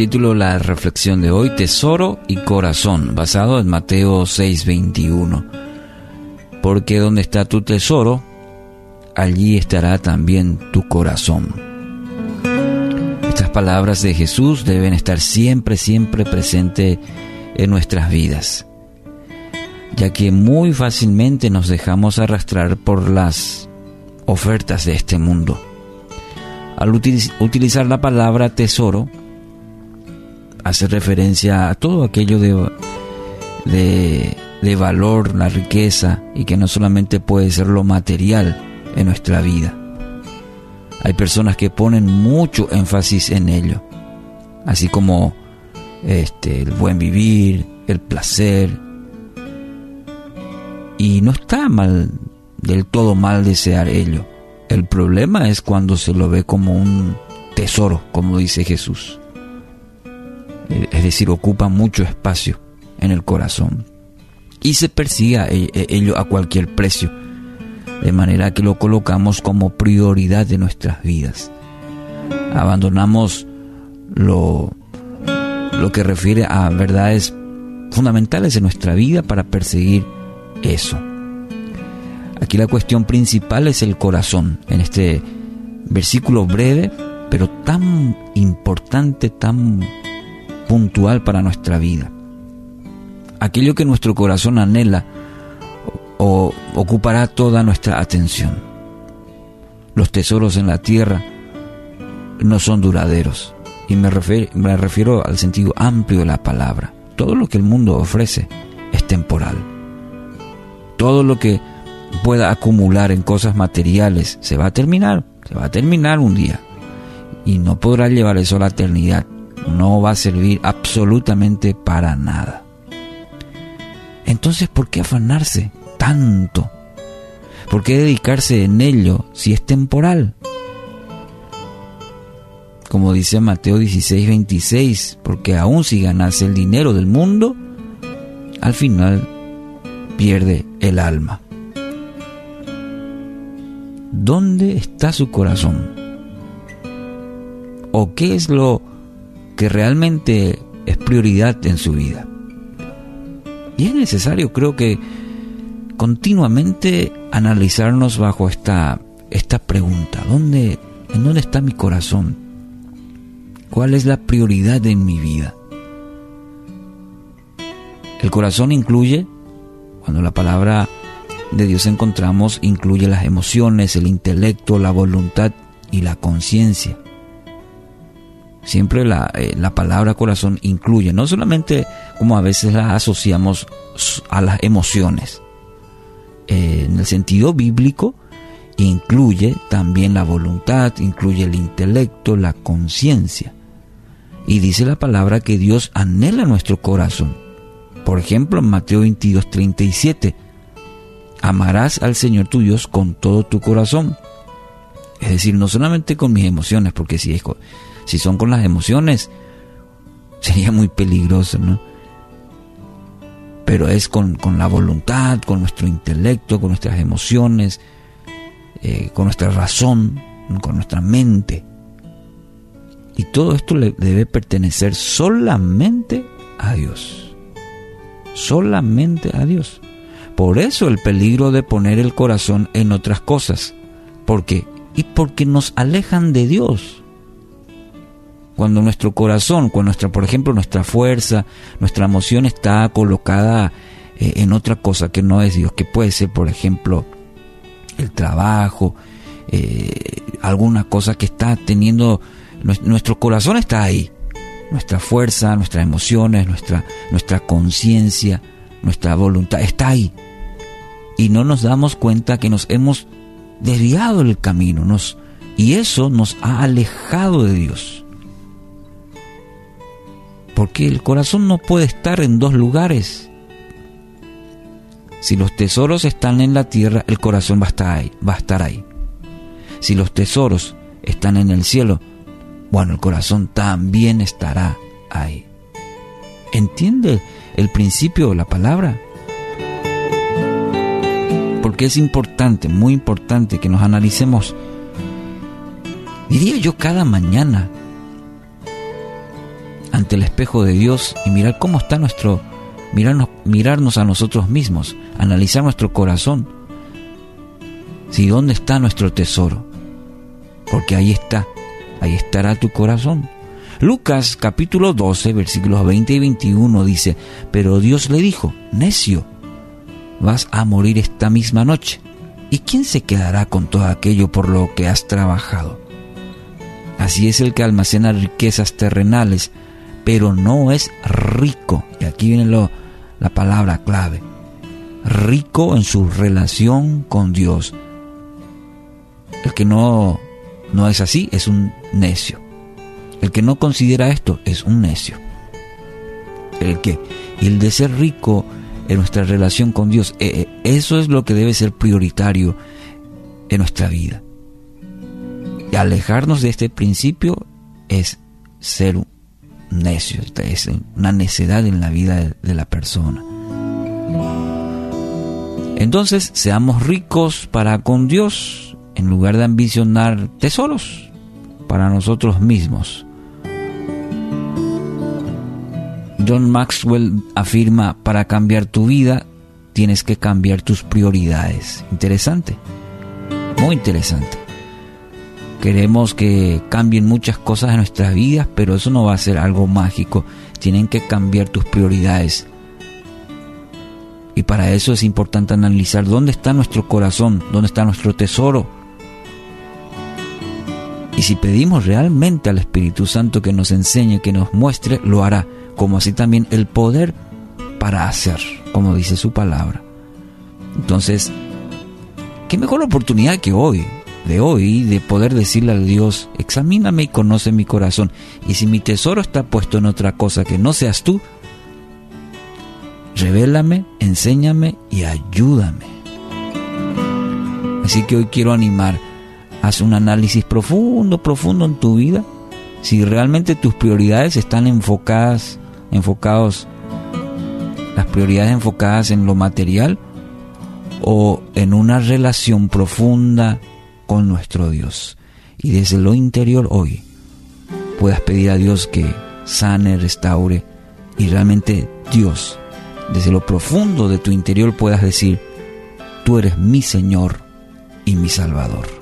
título la reflexión de hoy, Tesoro y Corazón, basado en Mateo 6:21. Porque donde está tu tesoro, allí estará también tu corazón. Estas palabras de Jesús deben estar siempre, siempre presentes en nuestras vidas, ya que muy fácilmente nos dejamos arrastrar por las ofertas de este mundo. Al utilizar la palabra tesoro, hace referencia a todo aquello de, de, valor, la riqueza, y que no solamente puede ser lo material en nuestra vida. Hay personas que ponen mucho énfasis en ello, así como este, el buen vivir, el placer. Y no está mal, del todo mal desear ello. El problema es cuando se lo ve como un tesoro, como dice Jesús. Eh, es decir, ocupa mucho espacio en el corazón y se persiga ello a cualquier precio, de manera que lo colocamos como prioridad de nuestras vidas. Abandonamos lo, lo que refiere a verdades fundamentales en nuestra vida para perseguir eso. Aquí la cuestión principal es el corazón, en este versículo breve, pero tan importante, tan puntual para nuestra vida. Aquello que nuestro corazón anhela o, ocupará toda nuestra atención. Los tesoros en la tierra no son duraderos. Y me refiero, me refiero al sentido amplio de la palabra. Todo lo que el mundo ofrece es temporal. Todo lo que pueda acumular en cosas materiales se va a terminar, se va a terminar un día. Y no podrá llevar eso a la eternidad no va a servir absolutamente para nada. Entonces, ¿por qué afanarse tanto? ¿Por qué dedicarse en ello si es temporal? Como dice Mateo 16, 26, porque aun si ganase el dinero del mundo, al final pierde el alma. ¿Dónde está su corazón? ¿O qué es lo que realmente es prioridad en su vida. Y es necesario, creo que, continuamente analizarnos bajo esta, esta pregunta. ¿Dónde, ¿En dónde está mi corazón? ¿Cuál es la prioridad en mi vida? El corazón incluye, cuando la palabra de Dios encontramos, incluye las emociones, el intelecto, la voluntad y la conciencia. Siempre eh, la, palabra corazón incluye, no solamente como a veces la asociamos a las emociones, eh, en el sentido bíblico, incluye también la voluntad, incluye el intelecto, la conciencia. Y dice la palabra que Dios anhela nuestro corazón. Por ejemplo, en Mateo 22, 37, amarás al Señor tu Dios con todo tu corazón. Es decir, no solamente con mis emociones, porque si si son con las emociones, sería muy peligroso, ¿no? Pero es con, la voluntad, con nuestro intelecto, con nuestras emociones, eh, con nuestra razón, con nuestra mente. Y todo esto le debe pertenecer solamente a Dios. Solamente a Dios. Por eso el peligro de poner el corazón en otras cosas. ¿Por porque nos alejan de Dios cuando nuestro corazón, cuando nuestra, por ejemplo, nuestra fuerza, nuestra emoción está colocada eh, en otra cosa que no es Dios, que puede ser, por ejemplo, el trabajo, eh, alguna cosa que está teniendo, nuestro corazón está ahí, nuestra fuerza, nuestras emociones, nuestra, nuestra conciencia, nuestra voluntad está ahí. Y no nos damos cuenta que nos hemos desviado el camino, nos, y eso nos ha alejado de Dios porque el corazón no puede estar en dos lugares. Si los tesoros están en la tierra, el corazón va a estar ahí. Va a estar ahí. Si los tesoros están en el cielo, bueno, el corazón también estará ahí. ¿Entiende el principio de la palabra? Porque es importante, muy importante que nos analicemos, diría yo, cada mañana ante el espejo de Dios y mirar cómo está nuestro, mirarnos, mirarnos a nosotros mismos, analizar nuestro corazón. Si dónde está nuestro tesoro, porque ahí está, ahí estará tu corazón. Lucas capítulo 12 versículos 20 y 21 dice, pero Dios le dijo, necio, vas a morir esta misma noche. ¿Y quién se quedará con todo aquello por lo que has trabajado? Así es el que almacena riquezas terrenales, pero no es rico. Y aquí viene lo, la palabra clave. Rico en su relación con Dios. El que no, no es así es un necio. El que no considera esto es un necio. El que, el de ser rico en nuestra relación con Dios, eh, eh, eso es lo que debe ser prioritario en nuestra vida. Y alejarnos de este principio es ser necio, es una necedad en la vida de la persona. Entonces, seamos ricos para con Dios en lugar de ambicionar tesoros para nosotros mismos. John Maxwell afirma, para cambiar tu vida tienes que cambiar tus prioridades. Interesante, muy interesante. Queremos que cambien muchas cosas en nuestras vidas, pero eso no va a ser algo mágico. Tienen que cambiar tus prioridades. Y para eso es importante analizar dónde está nuestro corazón, dónde está nuestro tesoro. Y si pedimos realmente al Espíritu Santo que nos enseñe, que nos muestre, lo hará como así también el poder para hacer, como dice su palabra. Entonces, qué mejor oportunidad que hoy, de hoy, de poder decirle a Dios, examíname y conoce mi corazón. Y si mi tesoro está puesto en otra cosa que no seas tú, revélame, enséñame y ayúdame. Así que hoy quiero animar, haz un análisis profundo, profundo en tu vida, si realmente tus prioridades están enfocadas enfocados, las prioridades enfocadas en lo material o en una relación profunda con nuestro Dios. Y desde lo interior hoy puedas pedir a Dios que sane, restaure y realmente Dios, desde lo profundo de tu interior puedas decir, tú eres mi Señor y mi Salvador.